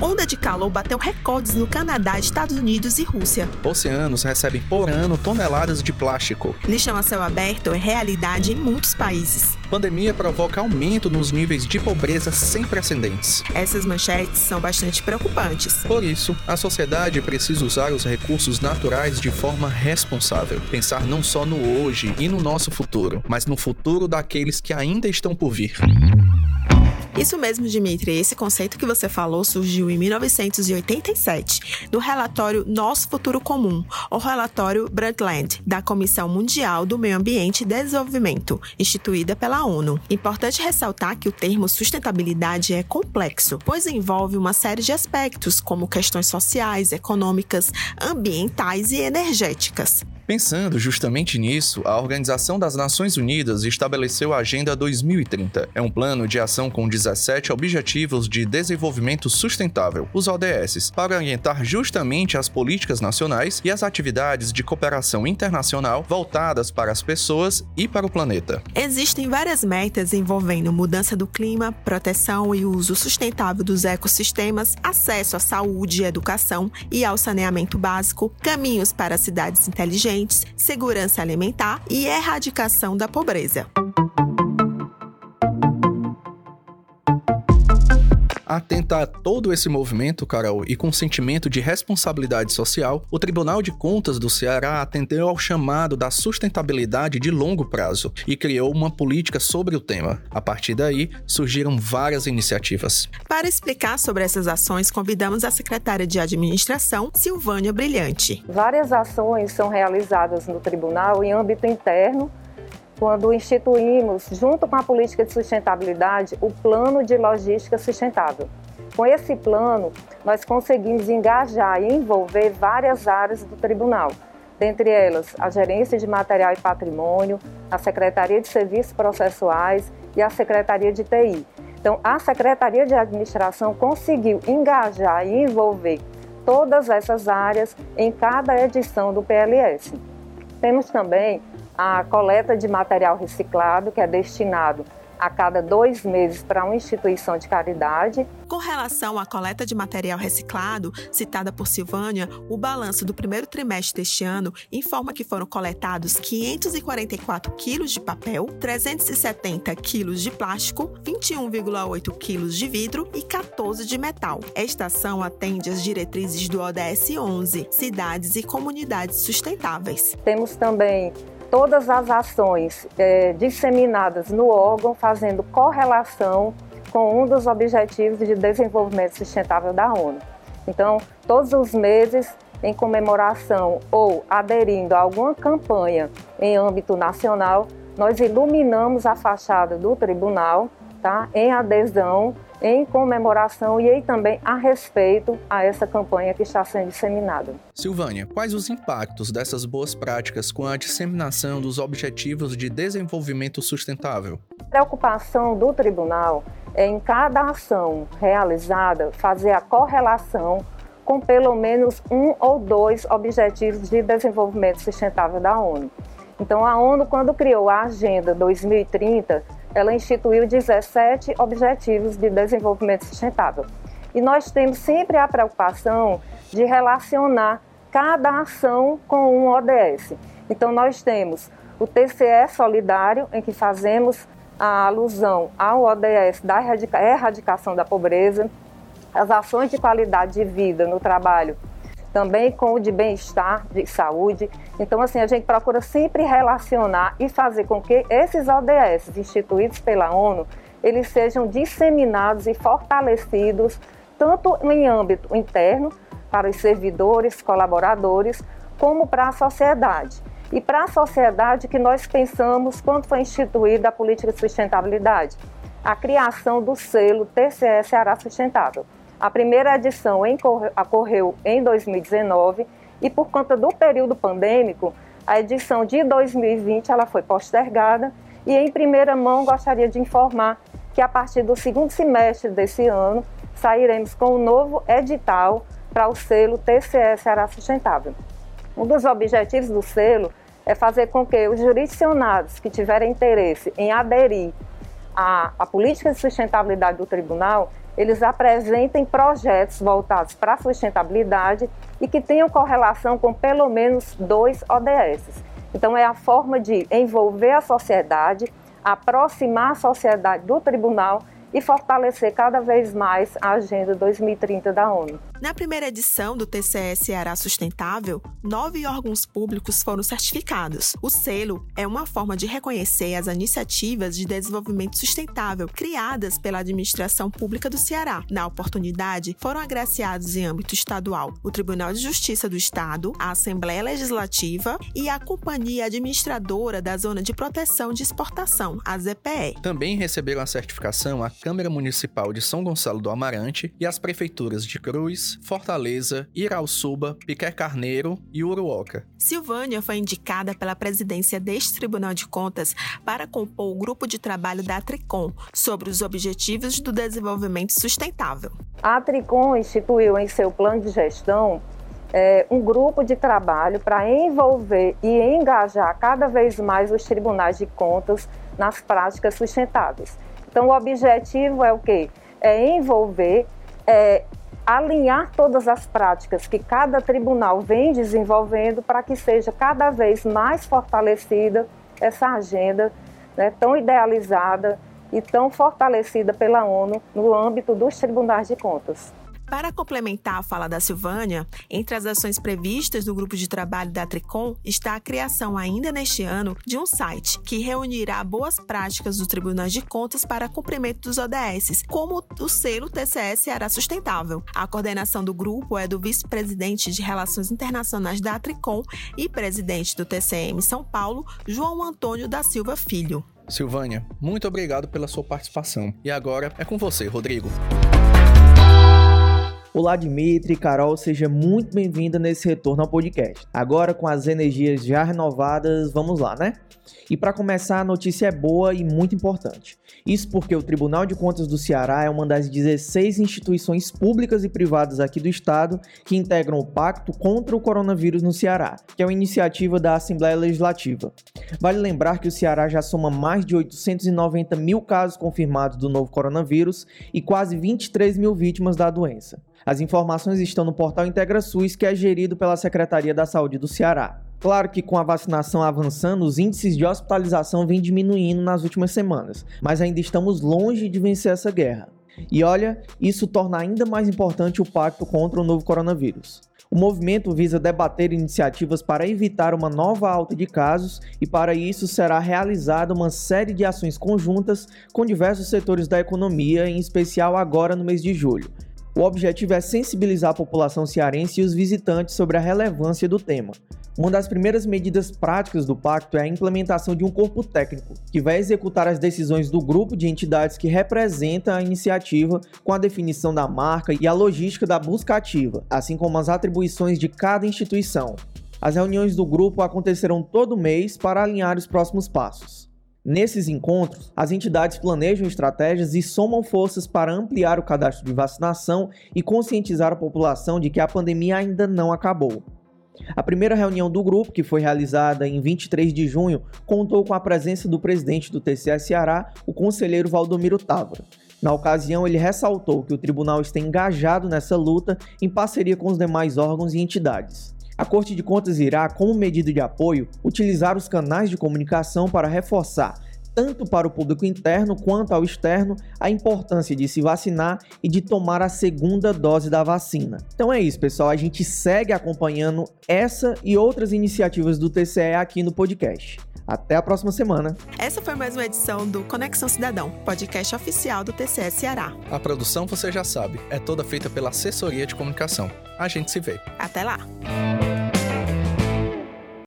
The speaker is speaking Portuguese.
Onda de calor bateu recordes no Canadá, Estados Unidos e Rússia. Oceanos recebem por ano toneladas de plástico. Lixão a céu aberto é realidade em muitos países. Pandemia provoca aumento nos níveis de pobreza sem precedentes. Essas manchetes são bastante preocupantes. Por isso, a sociedade precisa usar os recursos naturais de forma responsável. Pensar não só no hoje e no nosso futuro, mas no futuro daqueles que ainda estão por vir. Isso mesmo, Dimitri. Esse conceito que você falou surgiu em 1987, no relatório Nosso Futuro Comum, o relatório Brundtland, da Comissão Mundial do Meio Ambiente e Desenvolvimento, instituída pela ONU. Importante ressaltar que o termo sustentabilidade é complexo, pois envolve uma série de aspectos, como questões sociais, econômicas, ambientais e energéticas. Pensando justamente nisso, a Organização das Nações Unidas estabeleceu a Agenda 2030. É um plano de ação com 17 Objetivos de Desenvolvimento Sustentável, os ODS, para orientar justamente as políticas nacionais e as atividades de cooperação internacional voltadas para as pessoas e para o planeta. Existem várias metas envolvendo mudança do clima, proteção e uso sustentável dos ecossistemas, acesso à saúde e educação e ao saneamento básico, caminhos para cidades inteligentes segurança alimentar e erradicação da pobreza. Atenta a todo esse movimento, Carol, e com sentimento de responsabilidade social, o Tribunal de Contas do Ceará atendeu ao chamado da sustentabilidade de longo prazo e criou uma política sobre o tema. A partir daí, surgiram várias iniciativas. Para explicar sobre essas ações, convidamos a secretária de Administração, Silvânia Brilhante. Várias ações são realizadas no tribunal em âmbito interno quando instituímos, junto com a política de sustentabilidade, o Plano de Logística Sustentável. Com esse plano, nós conseguimos engajar e envolver várias áreas do tribunal, dentre elas a Gerência de Material e Patrimônio, a Secretaria de Serviços Processuais e a Secretaria de TI. Então, a Secretaria de Administração conseguiu engajar e envolver todas essas áreas em cada edição do PLS. Temos também a coleta de material reciclado, que é destinado a cada dois meses para uma instituição de caridade. Com relação à coleta de material reciclado, citada por Silvânia, o balanço do primeiro trimestre deste ano informa que foram coletados 544 quilos de papel, 370 quilos de plástico, 21,8 quilos de vidro e 14 de metal. Esta ação atende às diretrizes do ODS 11, Cidades e Comunidades Sustentáveis. Temos também todas as ações é, disseminadas no órgão fazendo correlação com um dos objetivos de desenvolvimento sustentável da ONU. Então, todos os meses, em comemoração ou aderindo a alguma campanha em âmbito nacional, nós iluminamos a fachada do tribunal tá, em adesão em comemoração e também a respeito a essa campanha que está sendo disseminada. Silvânia, quais os impactos dessas boas práticas com a disseminação dos Objetivos de Desenvolvimento Sustentável? A preocupação do tribunal é em cada ação realizada fazer a correlação com pelo menos um ou dois Objetivos de Desenvolvimento Sustentável da ONU. Então, a ONU, quando criou a Agenda 2030, ela instituiu 17 Objetivos de Desenvolvimento Sustentável. E nós temos sempre a preocupação de relacionar cada ação com um ODS. Então, nós temos o TCE Solidário, em que fazemos a alusão ao ODS da erradicação da pobreza, as ações de qualidade de vida no trabalho também com o de bem-estar, de saúde. Então, assim, a gente procura sempre relacionar e fazer com que esses ODS instituídos pela ONU, eles sejam disseminados e fortalecidos tanto em âmbito interno, para os servidores, colaboradores, como para a sociedade. E para a sociedade que nós pensamos quando foi instituída a política de sustentabilidade, a criação do selo TCS Ceará Sustentável. A primeira edição ocorreu em 2019 e por conta do período pandêmico, a edição de 2020 ela foi postergada e em primeira mão gostaria de informar que a partir do segundo semestre desse ano sairemos com um novo edital para o selo TCS Ceará Sustentável. Um dos objetivos do selo é fazer com que os jurisdicionados que tiverem interesse em aderir à, à política de sustentabilidade do tribunal eles apresentem projetos voltados para a sustentabilidade e que tenham correlação com pelo menos dois ODS. Então, é a forma de envolver a sociedade, aproximar a sociedade do tribunal e fortalecer cada vez mais a Agenda 2030 da ONU. Na primeira edição do TCE Ceará Sustentável, nove órgãos públicos foram certificados. O selo é uma forma de reconhecer as iniciativas de desenvolvimento sustentável criadas pela administração pública do Ceará. Na oportunidade, foram agraciados em âmbito estadual o Tribunal de Justiça do Estado, a Assembleia Legislativa e a Companhia Administradora da Zona de Proteção de Exportação, a ZPE. Também receberam a certificação a Câmara Municipal de São Gonçalo do Amarante e as prefeituras de Cruz, Fortaleza, Irauçuba, Piquer Carneiro e Uruoca. Silvânia foi indicada pela presidência deste Tribunal de Contas para compor o grupo de trabalho da Tricom sobre os objetivos do desenvolvimento sustentável. A Tricom instituiu em seu plano de gestão é, um grupo de trabalho para envolver e engajar cada vez mais os tribunais de contas nas práticas sustentáveis. Então, o objetivo é o quê? É envolver, é, alinhar todas as práticas que cada tribunal vem desenvolvendo para que seja cada vez mais fortalecida essa agenda né, tão idealizada e tão fortalecida pela ONU no âmbito dos tribunais de contas. Para complementar a fala da Silvânia, entre as ações previstas no grupo de trabalho da Tricom está a criação ainda neste ano de um site que reunirá boas práticas dos tribunais de contas para cumprimento dos ODS, como o selo TCS Ceará Sustentável. A coordenação do grupo é do vice-presidente de Relações Internacionais da Tricom e presidente do TCM São Paulo, João Antônio da Silva Filho. Silvânia, muito obrigado pela sua participação. E agora é com você, Rodrigo. Olá, Dimitri e Carol, seja muito bem-vinda nesse retorno ao podcast. Agora, com as energias já renovadas, vamos lá, né? E para começar, a notícia é boa e muito importante. Isso porque o Tribunal de Contas do Ceará é uma das 16 instituições públicas e privadas aqui do estado que integram o Pacto contra o Coronavírus no Ceará, que é uma iniciativa da Assembleia Legislativa. Vale lembrar que o Ceará já soma mais de 890 mil casos confirmados do novo coronavírus e quase 23 mil vítimas da doença. As informações estão no portal IntegraSUS, que é gerido pela Secretaria da Saúde do Ceará. Claro que com a vacinação avançando, os índices de hospitalização vêm diminuindo nas últimas semanas, mas ainda estamos longe de vencer essa guerra. E olha, isso torna ainda mais importante o pacto contra o novo coronavírus. O movimento visa debater iniciativas para evitar uma nova alta de casos e, para isso, será realizada uma série de ações conjuntas com diversos setores da economia, em especial agora no mês de julho, o objetivo é sensibilizar a população cearense e os visitantes sobre a relevância do tema. Uma das primeiras medidas práticas do pacto é a implementação de um corpo técnico, que vai executar as decisões do grupo de entidades que representa a iniciativa, com a definição da marca e a logística da busca ativa, assim como as atribuições de cada instituição. As reuniões do grupo acontecerão todo mês para alinhar os próximos passos. Nesses encontros, as entidades planejam estratégias e somam forças para ampliar o cadastro de vacinação e conscientizar a população de que a pandemia ainda não acabou. A primeira reunião do grupo, que foi realizada em 23 de junho, contou com a presença do presidente do TCE Ceará, o conselheiro Valdomiro Távora. Na ocasião, ele ressaltou que o tribunal está engajado nessa luta em parceria com os demais órgãos e entidades. A Corte de Contas irá, como medida de apoio, utilizar os canais de comunicação para reforçar, tanto para o público interno quanto ao externo, a importância de se vacinar e de tomar a segunda dose da vacina. Então é isso, pessoal. A gente segue acompanhando essa e outras iniciativas do TCE aqui no podcast. Até a próxima semana. Essa foi mais uma edição do Conexão Cidadão, podcast oficial do TCE Ceará. A produção, você já sabe, é toda feita pela assessoria de comunicação. A gente se vê. Até lá.